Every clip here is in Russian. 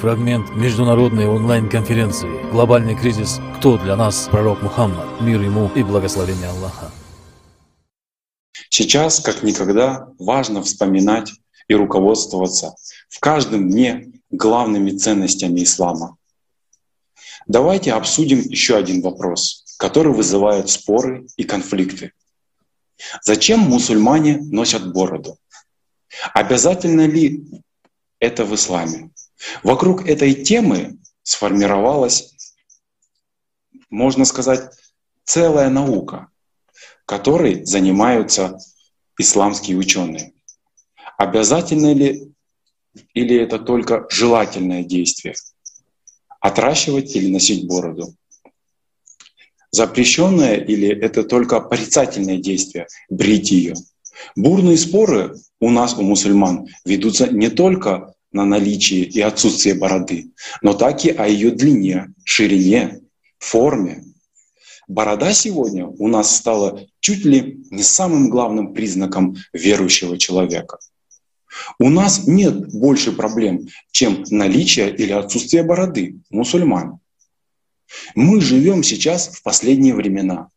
Фрагмент международной онлайн-конференции «Глобальный кризис. Кто для нас пророк Мухаммад? Мир ему и благословение Аллаха». Сейчас, как никогда, важно вспоминать и руководствоваться в каждом дне главными ценностями ислама. Давайте обсудим еще один вопрос, который вызывает споры и конфликты. Зачем мусульмане носят бороду? Обязательно ли это в исламе? Вокруг этой темы сформировалась, можно сказать, целая наука, которой занимаются исламские ученые. Обязательно ли или это только желательное действие? Отращивать или носить бороду? Запрещенное или это только порицательное действие? Брить ее? Бурные споры у нас, у мусульман, ведутся не только на наличие и отсутствие бороды, но так и о ее длине, ширине, форме. Борода сегодня у нас стала чуть ли не самым главным признаком верующего человека. У нас нет больше проблем, чем наличие или отсутствие бороды мусульман. Мы живем сейчас в последние времена.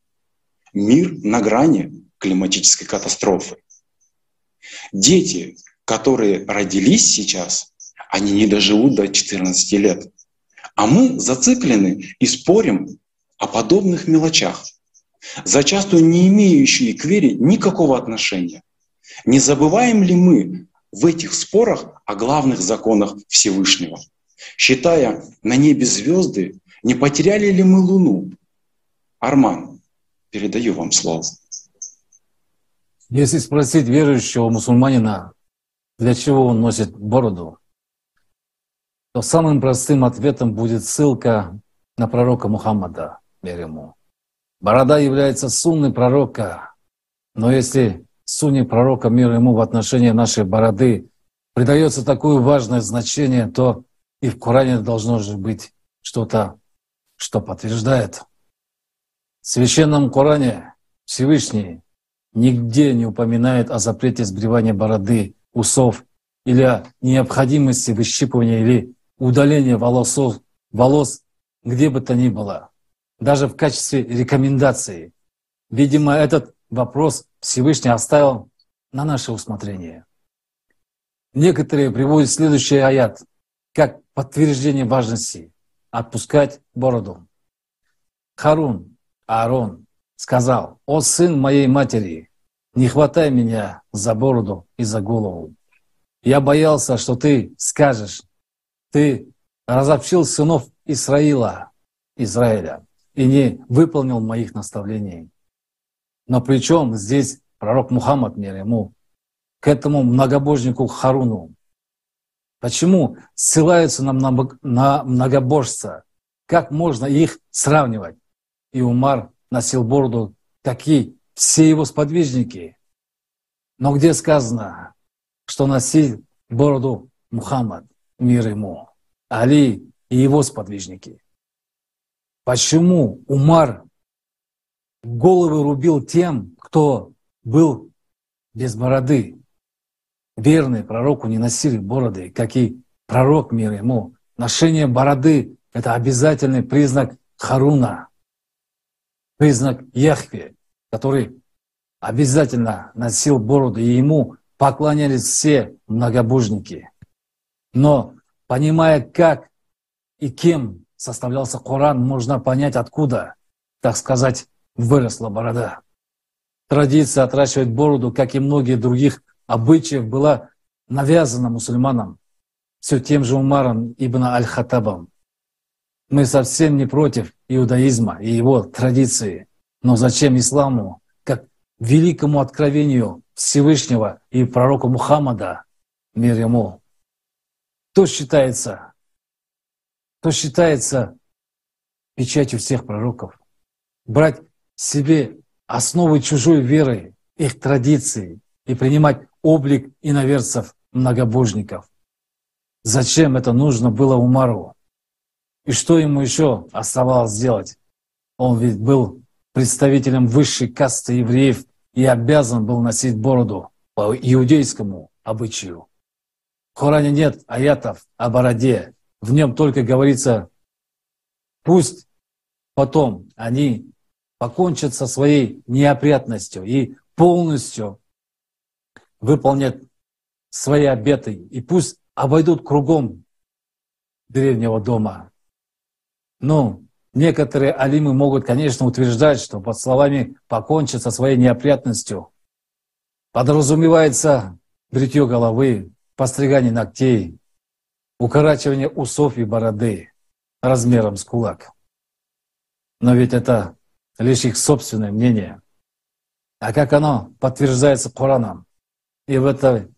Мир на грани климатической катастрофы. Дети, которые родились сейчас, они не доживут до 14 лет. А мы зациклены и спорим о подобных мелочах, зачастую не имеющие к вере никакого отношения. Не забываем ли мы в этих спорах о главных законах Всевышнего? Считая на небе звезды, не потеряли ли мы Луну? Арман, передаю вам слово. Если спросить верующего мусульманина, для чего он носит бороду, то самым простым ответом будет ссылка на пророка Мухаммада, мир ему. Борода является сунной пророка, но если сунне пророка, мир ему, в отношении нашей бороды придается такое важное значение, то и в Коране должно же быть что-то, что подтверждает. В Священном Коране Всевышний нигде не упоминает о запрете сбривания бороды усов или необходимости выщипывания или удаления волосов, волос где бы то ни было, даже в качестве рекомендации. Видимо, этот вопрос Всевышний оставил на наше усмотрение. Некоторые приводят следующий аят как подтверждение важности отпускать бороду. Харун, Аарон, сказал, «О сын моей матери, не хватай меня за бороду и за голову. Я боялся, что ты скажешь, ты разобщил сынов Исраила, Израиля, и не выполнил моих наставлений. Но при чем здесь пророк Мухаммад, мир ему, к этому многобожнику Харуну? Почему ссылаются на, на многобожца? Как можно их сравнивать? И Умар носил бороду, какие все его сподвижники. Но где сказано, что носил бороду Мухаммад, мир ему, Али и его сподвижники? Почему Умар головы рубил тем, кто был без бороды? Верные пророку не носили бороды, как и пророк мир ему. Ношение бороды – это обязательный признак Харуна, признак Яхве, который обязательно носил бороду, и ему поклонялись все многобожники. Но понимая, как и кем составлялся Коран, можно понять, откуда, так сказать, выросла борода. Традиция отращивать бороду, как и многие других обычаев, была навязана мусульманам все тем же Умаром ибн Аль-Хаттабом. Мы совсем не против иудаизма и его традиции, но зачем исламу, как великому откровению Всевышнего и пророку Мухаммада, мир ему, то считается, то считается печатью всех пророков. Брать себе основы чужой веры, их традиции и принимать облик иноверцев, многобожников. Зачем это нужно было Умару? И что ему еще оставалось сделать? Он ведь был представителем высшей касты евреев и обязан был носить бороду по иудейскому обычаю. В Коране нет аятов о бороде, в нем только говорится, пусть потом они покончат со своей неопрятностью и полностью выполнят свои обеты, и пусть обойдут кругом древнего дома. Ну, некоторые алимы могут, конечно, утверждать, что под словами «покончить со своей неопрятностью» подразумевается бритье головы, постригание ногтей, укорачивание усов и бороды размером с кулак. Но ведь это лишь их собственное мнение. А как оно подтверждается Кораном? И в этой,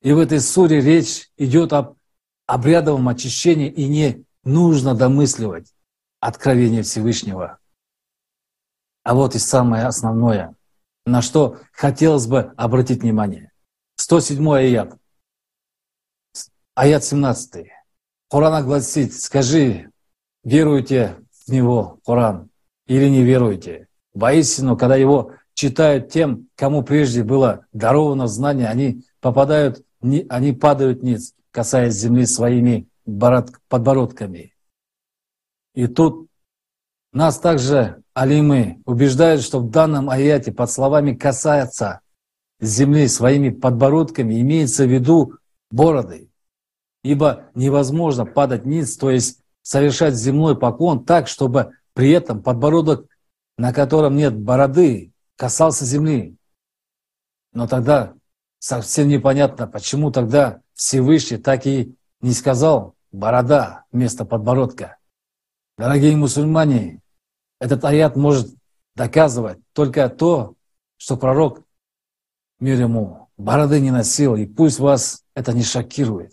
и в этой суре речь идет об обрядовом очищении, и не нужно домысливать откровение Всевышнего. А вот и самое основное, на что хотелось бы обратить внимание. 107 аят. Аят 17. Коран гласит, скажи, веруете в него, Коран, или не веруете. Воистину, когда его читают тем, кому прежде было даровано знание, они попадают, они падают ниц, касаясь земли своими подбородками. И тут нас также алимы убеждают, что в данном аяте под словами «касается земли своими подбородками» имеется в виду бороды. Ибо невозможно падать ниц, то есть совершать земной поклон так, чтобы при этом подбородок, на котором нет бороды, касался земли. Но тогда совсем непонятно, почему тогда Всевышний так и не сказал «борода» вместо подбородка. Дорогие мусульмане, этот аят может доказывать только то, что пророк, мир ему, бороды не носил, и пусть вас это не шокирует.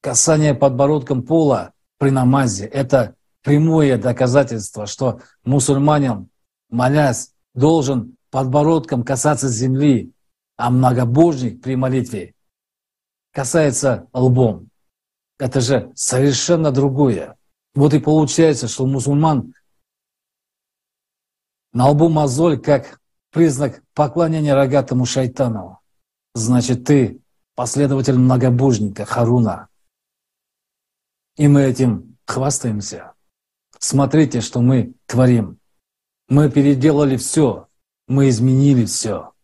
Касание подбородком пола при намазе – это прямое доказательство, что мусульманин, молясь, должен подбородком касаться земли, а многобожник при молитве касается лбом. Это же совершенно другое. Вот и получается, что мусульман на лбу мозоль как признак поклонения рогатому шайтану. Значит, ты последователь многобожника Харуна. И мы этим хвастаемся. Смотрите, что мы творим. Мы переделали все, мы изменили все.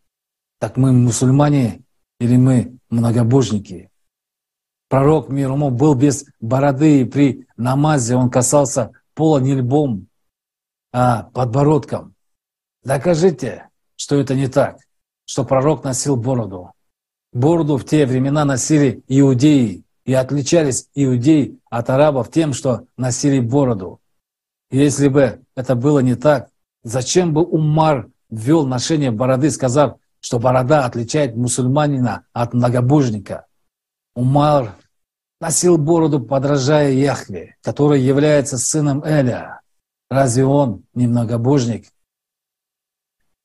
Так мы мусульмане или мы многобожники? Пророк мир ему был без бороды, и при намазе он касался пола не лбом, а подбородком. Докажите, что это не так, что пророк носил бороду. Бороду в те времена носили иудеи, и отличались иудеи от арабов тем, что носили бороду. Если бы это было не так, зачем бы Умар ввел ношение бороды, сказав, что борода отличает мусульманина от многобожника? Умар носил бороду, подражая Яхве, который является сыном Эля. Разве он не многобожник?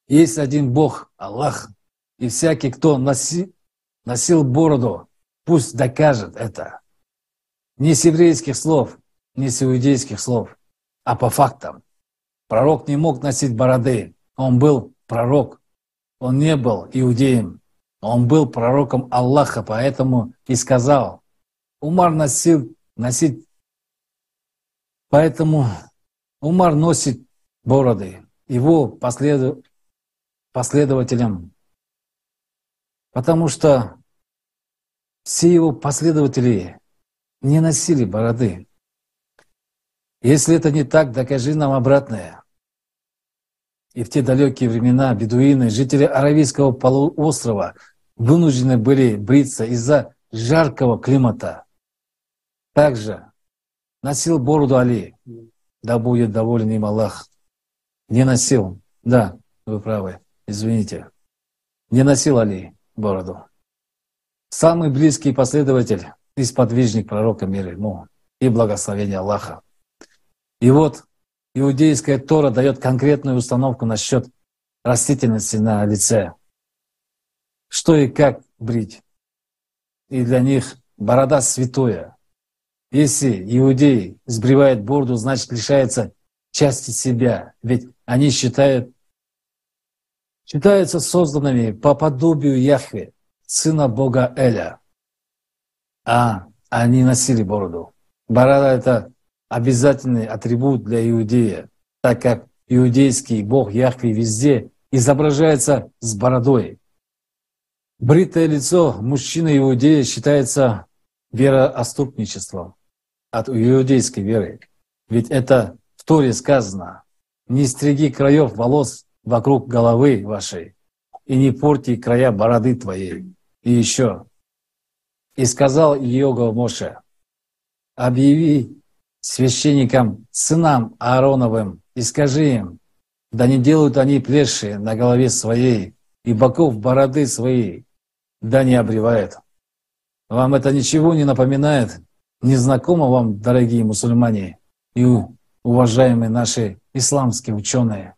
Есть один Бог, Аллах, и всякий, кто носи, носил бороду, пусть докажет это. Не с еврейских слов, не с иудейских слов а по фактам. Пророк не мог носить бороды. Он был пророк. Он не был иудеем. Он был пророком Аллаха, поэтому и сказал, Умар носил, носить, поэтому Умар носит бороды, его последу, последователям, потому что все его последователи не носили бороды. Если это не так, докажи нам обратное. И в те далекие времена бедуины, жители Аравийского полуострова, вынуждены были бриться из-за жаркого климата. Также носил бороду Али, да будет доволен им Аллах. Не носил, да, вы правы, извините. Не носил Али бороду. Самый близкий последователь и сподвижник пророка мира ему и благословения Аллаха. И вот иудейская Тора дает конкретную установку насчет растительности на лице. Что и как брить. И для них борода святое. Если иудей сбривает бороду, значит лишается части себя. Ведь они считают, считаются созданными по подобию Яхве, сына Бога Эля. А они носили бороду. Борода — это обязательный атрибут для иудея, так как иудейский бог Яхве везде изображается с бородой. Бритое лицо мужчины-иудея считается верооступничеством от иудейской веры. Ведь это в Торе сказано «Не стриги краев волос вокруг головы вашей, и не порти края бороды твоей». И еще «И сказал Иога Моше, объяви священникам, сынам Аароновым, и скажи им, да не делают они плеши на голове своей и боков бороды своей, да не обревают. Вам это ничего не напоминает? Не знакомо вам, дорогие мусульмане и уважаемые наши исламские ученые?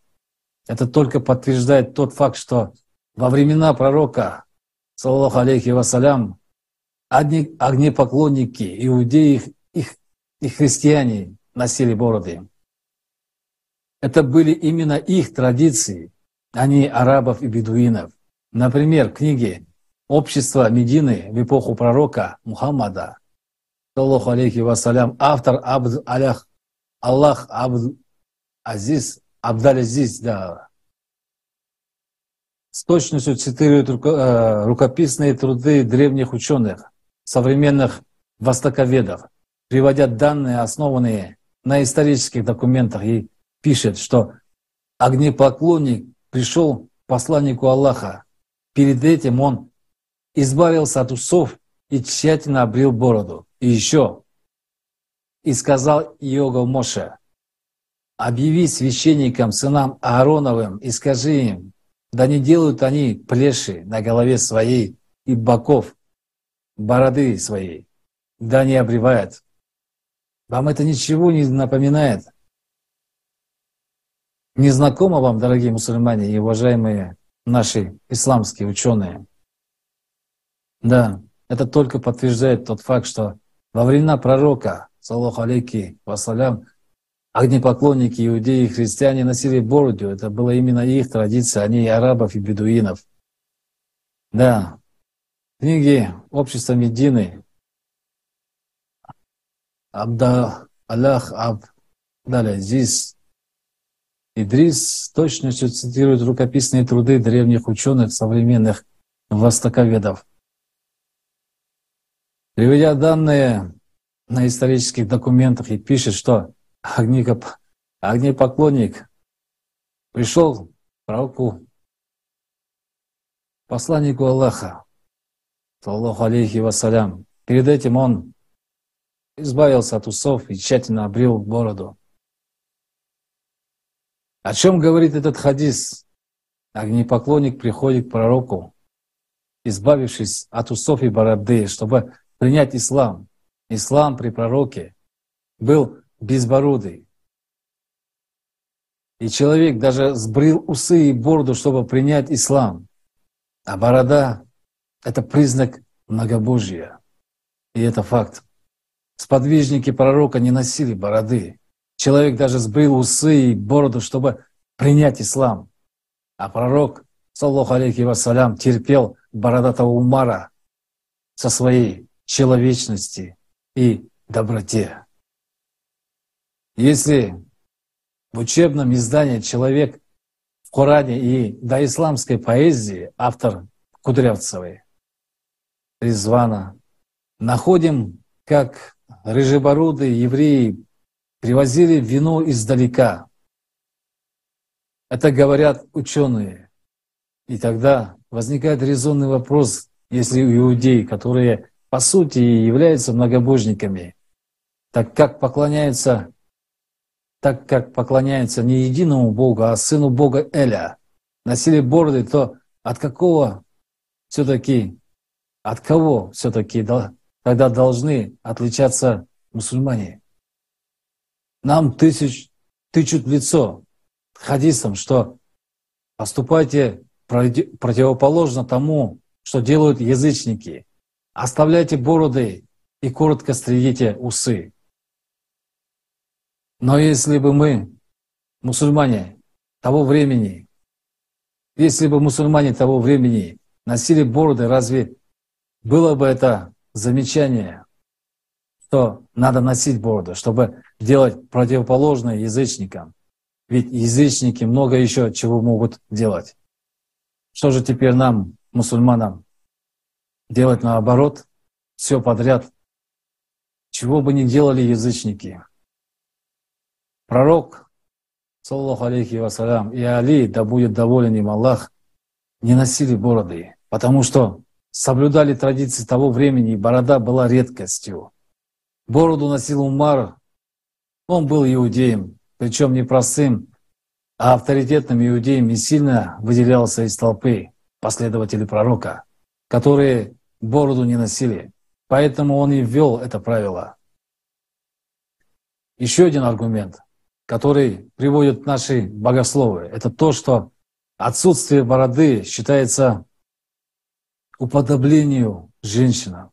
Это только подтверждает тот факт, что во времена пророка, саллаху алейхи вассалям, одни огнепоклонники, иудеи их, и христиане носили бороды. Это были именно их традиции, а не арабов и бедуинов. Например, книги «Общество Медины» в эпоху пророка Мухаммада, саллаху алейхи вассалям, автор Абд Алях, Аллах Абд Азиз, Абдаль Азиз, да, с точностью цитирует э, рукописные труды древних ученых, современных востоковедов, приводя данные, основанные на исторических документах и пишет, что огнепоклонник пришел посланнику Аллаха. Перед этим он избавился от усов и тщательно обрил бороду. И еще, и сказал Иогов Моше, объяви священникам, сынам Аароновым, и скажи им, да не делают они плеши на голове своей и боков бороды своей, да не обревают. Вам это ничего не напоминает? Не знакомо вам, дорогие мусульмане и уважаемые наши исламские ученые? Да, это только подтверждает тот факт, что во времена пророка, саллаху алейки вассалям, огнепоклонники, иудеи и христиане носили бороду. Это была именно их традиция, а не арабов и бедуинов. Да, книги общества Медины, Абда Аллах Аб, далее, здесь Идрис с точностью цитирует рукописные труды древних ученых, современных востоковедов. Приведя данные на исторических документах и пишет, что огнепоклонник пришел к пророку, посланнику Аллаха, Аллаху алейхи вассалям. Перед этим он избавился от усов и тщательно обрел бороду. О чем говорит этот хадис? Огнепоклонник приходит к пророку, избавившись от усов и бороды, чтобы принять ислам. Ислам при пророке был безбородый. И человек даже сбрил усы и бороду, чтобы принять ислам. А борода — это признак многобожия. И это факт. Сподвижники пророка не носили бороды. Человек даже сбрил усы и бороду, чтобы принять ислам. А пророк, саллаху алейхи вассалям, терпел бородатого Умара со своей человечности и доброте. Если в учебном издании человек в Коране и до исламской поэзии, автор Кудрявцевой, Резвана, находим, как рыжебородые евреи привозили вино издалека. Это говорят ученые. И тогда возникает резонный вопрос, если у иудей, которые по сути являются многобожниками, так как поклоняются, так как поклоняются не единому Богу, а сыну Бога Эля, носили бороды, то от какого все-таки, от кого все-таки тогда должны отличаться мусульмане? нам тысяч, тычут лицо хадисом, что поступайте противоположно тому, что делают язычники. Оставляйте бороды и коротко стригите усы. Но если бы мы, мусульмане того времени, если бы мусульмане того времени носили бороды, разве было бы это замечание что надо носить бороду, чтобы делать противоположное язычникам. Ведь язычники много еще чего могут делать. Что же теперь нам, мусульманам, делать наоборот, все подряд? Чего бы ни делали язычники. Пророк, саллаху алейхи вассалям, и Али, да будет доволен им Аллах, не носили бороды, потому что соблюдали традиции того времени, и борода была редкостью. Бороду носил Умар, он был иудеем, причем не простым, а авторитетным иудеем и сильно выделялся из толпы последователей пророка, которые бороду не носили. Поэтому он и ввел это правило. Еще один аргумент, который приводят наши богословы, это то, что отсутствие бороды считается уподоблению женщинам.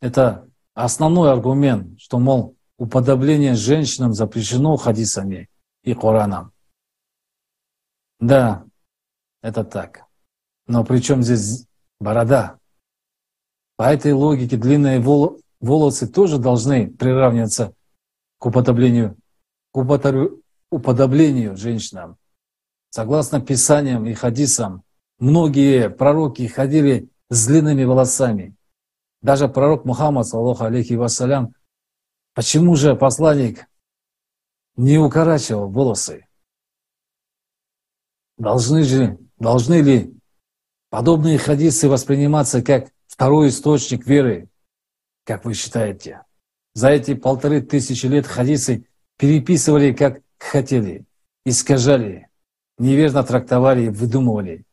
Это основной аргумент, что, мол, уподобление женщинам запрещено хадисами и Кораном. Да, это так. Но при чем здесь борода? По этой логике длинные волосы тоже должны приравниваться к уподоблению, к уподоблению женщинам. Согласно Писаниям и хадисам, многие пророки ходили с длинными волосами. Даже пророк Мухаммад, саллаху алейхи вассалям, почему же посланник не укорачивал волосы? Должны же, должны ли подобные хадисы восприниматься как второй источник веры, как вы считаете? За эти полторы тысячи лет хадисы переписывали как хотели, искажали, неверно трактовали и выдумывали.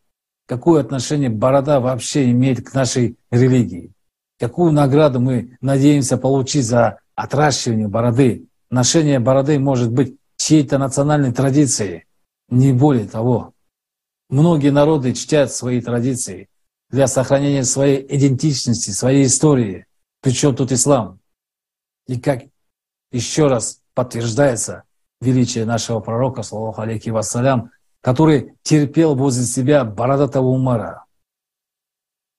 Какое отношение борода вообще имеет к нашей религии? Какую награду мы надеемся получить за отращивание бороды? Ношение бороды может быть чьей-то национальной традицией, не более того. Многие народы чтят свои традиции для сохранения своей идентичности, своей истории. Причем тут ислам? И как еще раз подтверждается величие нашего пророка, саллаху алейхи вассалям, который терпел возле себя бородатого умара.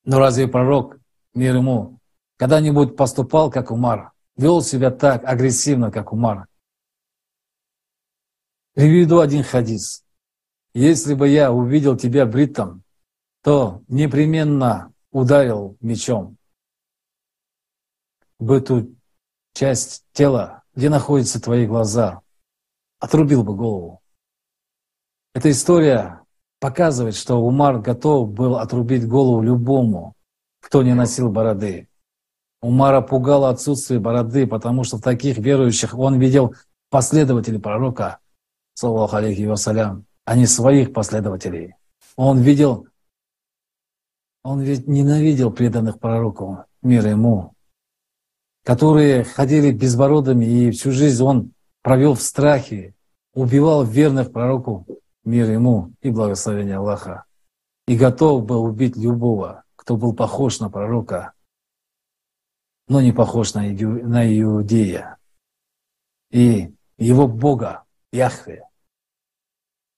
Но разве пророк, мир ему, когда-нибудь поступал, как Умар, вел себя так агрессивно, как Умар? Приведу один хадис. Если бы я увидел тебя бритом, то непременно ударил мечом в эту часть тела, где находятся твои глаза, отрубил бы голову. Эта история показывает, что Умар готов был отрубить голову любому, кто не носил бороды. Умара пугало отсутствие бороды, потому что в таких верующих он видел последователей пророка, саллаху алейхи вассалям, а не своих последователей. Он видел, он ведь ненавидел преданных пророку, мир ему, которые ходили безбородыми, и всю жизнь он провел в страхе, убивал верных пророку, мир ему и благословение Аллаха, и готов был убить любого, кто был похож на пророка, но не похож на, иу, на Иудея. И его Бога, Яхве.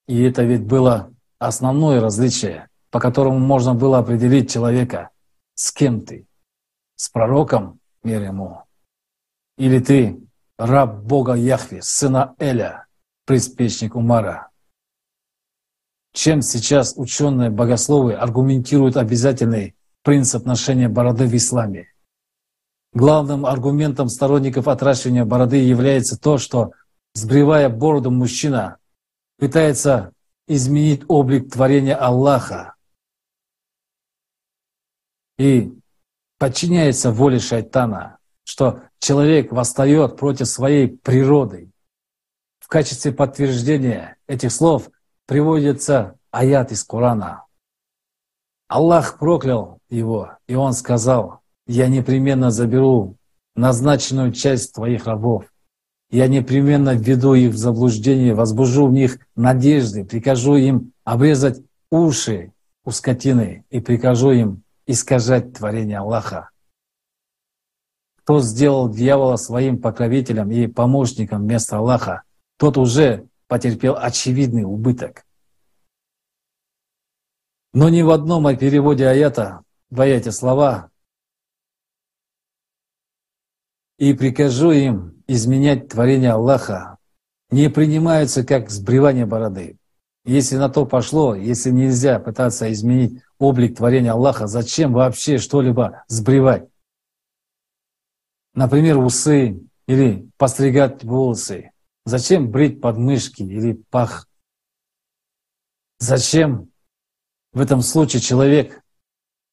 И это ведь было основное различие, по которому можно было определить человека, с кем ты, с пророком мир ему. Или ты раб Бога Яхве, сына Эля, приспечник Умара. Чем сейчас ученые богословы аргументируют обязательный принцип ношения бороды в исламе? Главным аргументом сторонников отращивания бороды является то, что, сбривая бороду мужчина, пытается изменить облик творения Аллаха и подчиняется воле шайтана, что человек восстает против своей природы. В качестве подтверждения этих слов приводится аят из Корана. Аллах проклял его, и он сказал, «Я непременно заберу назначенную часть твоих рабов. Я непременно введу их в заблуждение, возбужу в них надежды, прикажу им обрезать уши у скотины и прикажу им искажать творение Аллаха. Кто сделал дьявола своим покровителем и помощником вместо Аллаха, тот уже потерпел очевидный убыток. Но ни в одном переводе аята в аяте слова и прикажу им изменять творение Аллаха, не принимаются как сбривание бороды. Если на то пошло, если нельзя пытаться изменить облик творения Аллаха, зачем вообще что-либо сбривать? Например, усы или постригать волосы. Зачем брить подмышки или пах? Зачем в этом случае человек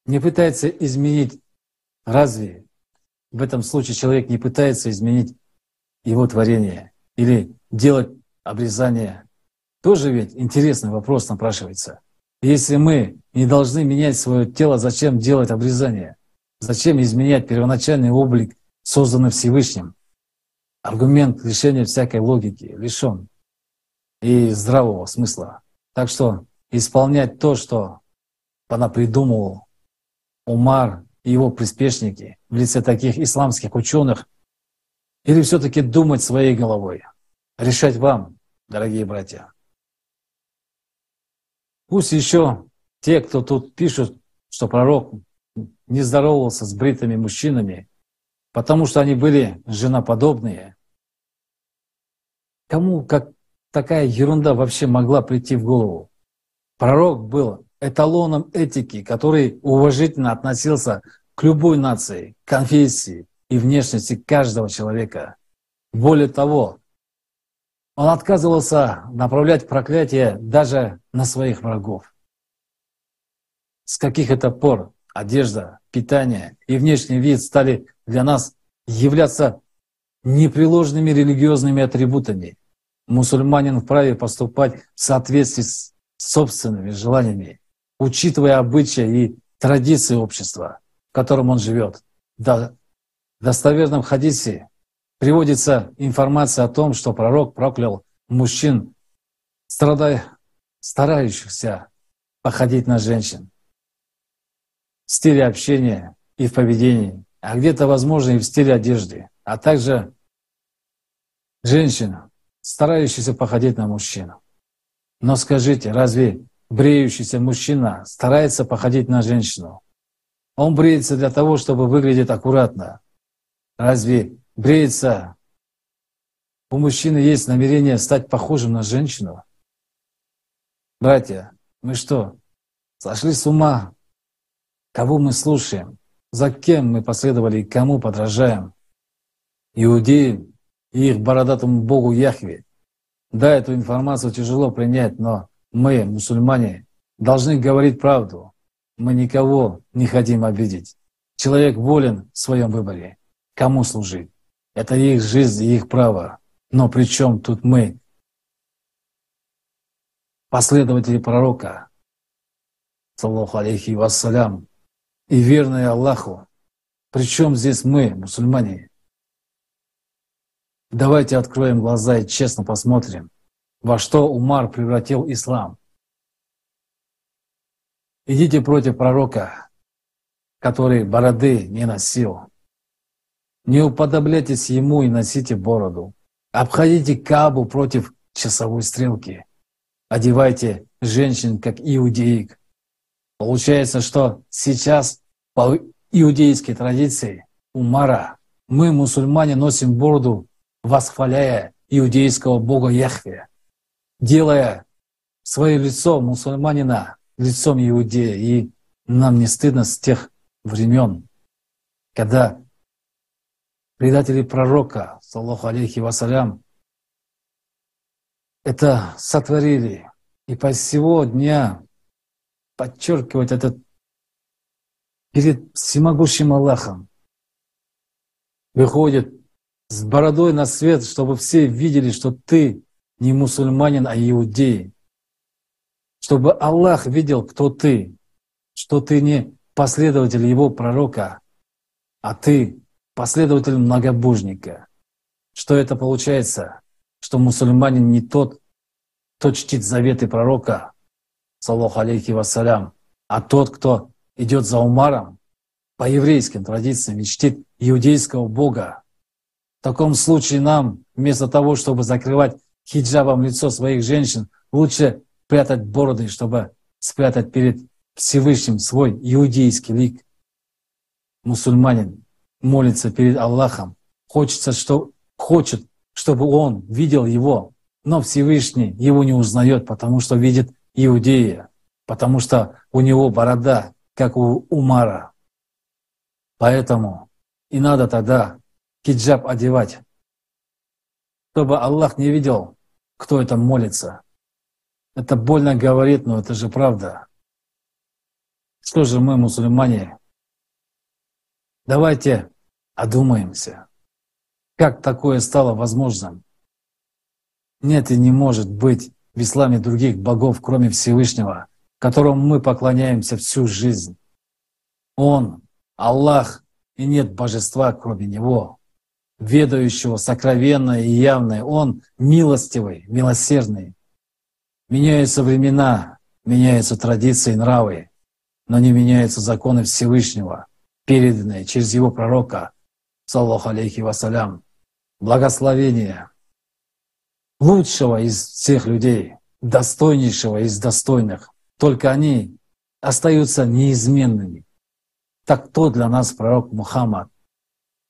не пытается изменить, разве в этом случае человек не пытается изменить его творение или делать обрезание? Тоже ведь интересный вопрос напрашивается. Если мы не должны менять свое тело, зачем делать обрезание? Зачем изменять первоначальный облик, созданный Всевышним? Аргумент лишения всякой логики лишен и здравого смысла. Так что исполнять то, что она придумывал Умар и его приспешники в лице таких исламских ученых, или все-таки думать своей головой? Решать вам, дорогие братья. Пусть еще те, кто тут пишут, что пророк не здоровался с бритыми мужчинами, потому что они были женоподобные. Кому как такая ерунда вообще могла прийти в голову? Пророк был эталоном этики, который уважительно относился к любой нации, конфессии и внешности каждого человека. Более того, он отказывался направлять проклятие даже на своих врагов. С каких это пор одежда, питание и внешний вид стали для нас являться непреложными религиозными атрибутами. Мусульманин вправе поступать в соответствии с собственными желаниями, учитывая обычаи и традиции общества, в котором он живет. Да, в достоверном хадисе приводится информация о том, что пророк проклял мужчин, страдай, старающихся походить на женщин. В стиле общения и в поведении, а где-то, возможно, и в стиле одежды, а также женщин, старающихся походить на мужчину. Но скажите, разве бреющийся мужчина старается походить на женщину? Он бреется для того, чтобы выглядеть аккуратно. Разве бреется, у мужчины есть намерение стать похожим на женщину? Братья, мы что, сошли с ума? Кого мы слушаем? За кем мы последовали и кому подражаем? Иудеи и их бородатому богу Яхве. Да, эту информацию тяжело принять, но мы, мусульмане, должны говорить правду. Мы никого не хотим обидеть. Человек волен в своем выборе, кому служить. Это их жизнь и их право. Но при чем тут мы? Последователи пророка, саллаху алейхи вассалям, и верные Аллаху. Причем здесь мы, мусульмане? Давайте откроем глаза и честно посмотрим, во что Умар превратил ислам. Идите против пророка, который бороды не носил. Не уподобляйтесь ему и носите бороду. Обходите Кабу против часовой стрелки. Одевайте женщин, как иудеек. Получается, что сейчас по иудейской традиции Умара мы, мусульмане, носим бороду, восхваляя иудейского бога Яхве, делая свое лицо мусульманина лицом иудея. И нам не стыдно с тех времен, когда предатели пророка, саллаху алейхи вассалям, это сотворили. И по сего дня подчеркивать этот перед всемогущим Аллахом выходит с бородой на свет, чтобы все видели, что ты не мусульманин, а иудей. Чтобы Аллах видел, кто ты, что ты не последователь его пророка, а ты последователь многобожника. Что это получается? Что мусульманин не тот, кто чтит заветы пророка, саллаху алейхи вассалям, а тот, кто идет за Умаром по еврейским традициям и чтит иудейского бога. В таком случае нам, вместо того, чтобы закрывать хиджабом лицо своих женщин, лучше прятать бороды, чтобы спрятать перед Всевышним свой иудейский лик. Мусульманин молится перед Аллахом, хочется, что, хочет, чтобы он видел его, но Всевышний его не узнает, потому что видит Иудея, потому что у него борода, как у Умара. Поэтому и надо тогда хиджаб одевать, чтобы Аллах не видел, кто это молится. Это больно говорит, но это же правда. Что же мы, мусульмане, давайте одумаемся. Как такое стало возможным? Нет и не может быть в исламе других богов, кроме Всевышнего, которому мы поклоняемся всю жизнь. Он, Аллах, и нет божества, кроме Него, ведающего сокровенное и явное. Он милостивый, милосердный. Меняются времена, меняются традиции и нравы, но не меняются законы Всевышнего, переданные через Его пророка, саллаху алейхи вассалям. Благословение лучшего из всех людей, достойнейшего из достойных. Только они остаются неизменными. Так кто для нас пророк Мухаммад,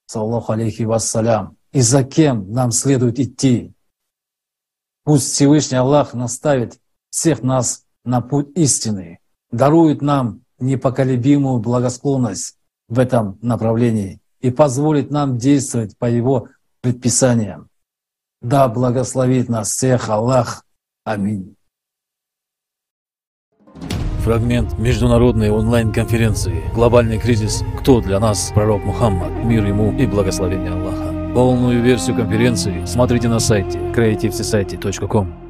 саллаху алейхи вассалям, и за кем нам следует идти? Пусть Всевышний Аллах наставит всех нас на путь истины, дарует нам непоколебимую благосклонность в этом направлении и позволит нам действовать по Его предписаниям. Да благословит нас всех Аллах. Аминь. Фрагмент международной онлайн-конференции «Глобальный кризис. Кто для нас пророк Мухаммад? Мир ему и благословение Аллаха». Полную версию конференции смотрите на сайте creativesociety.com.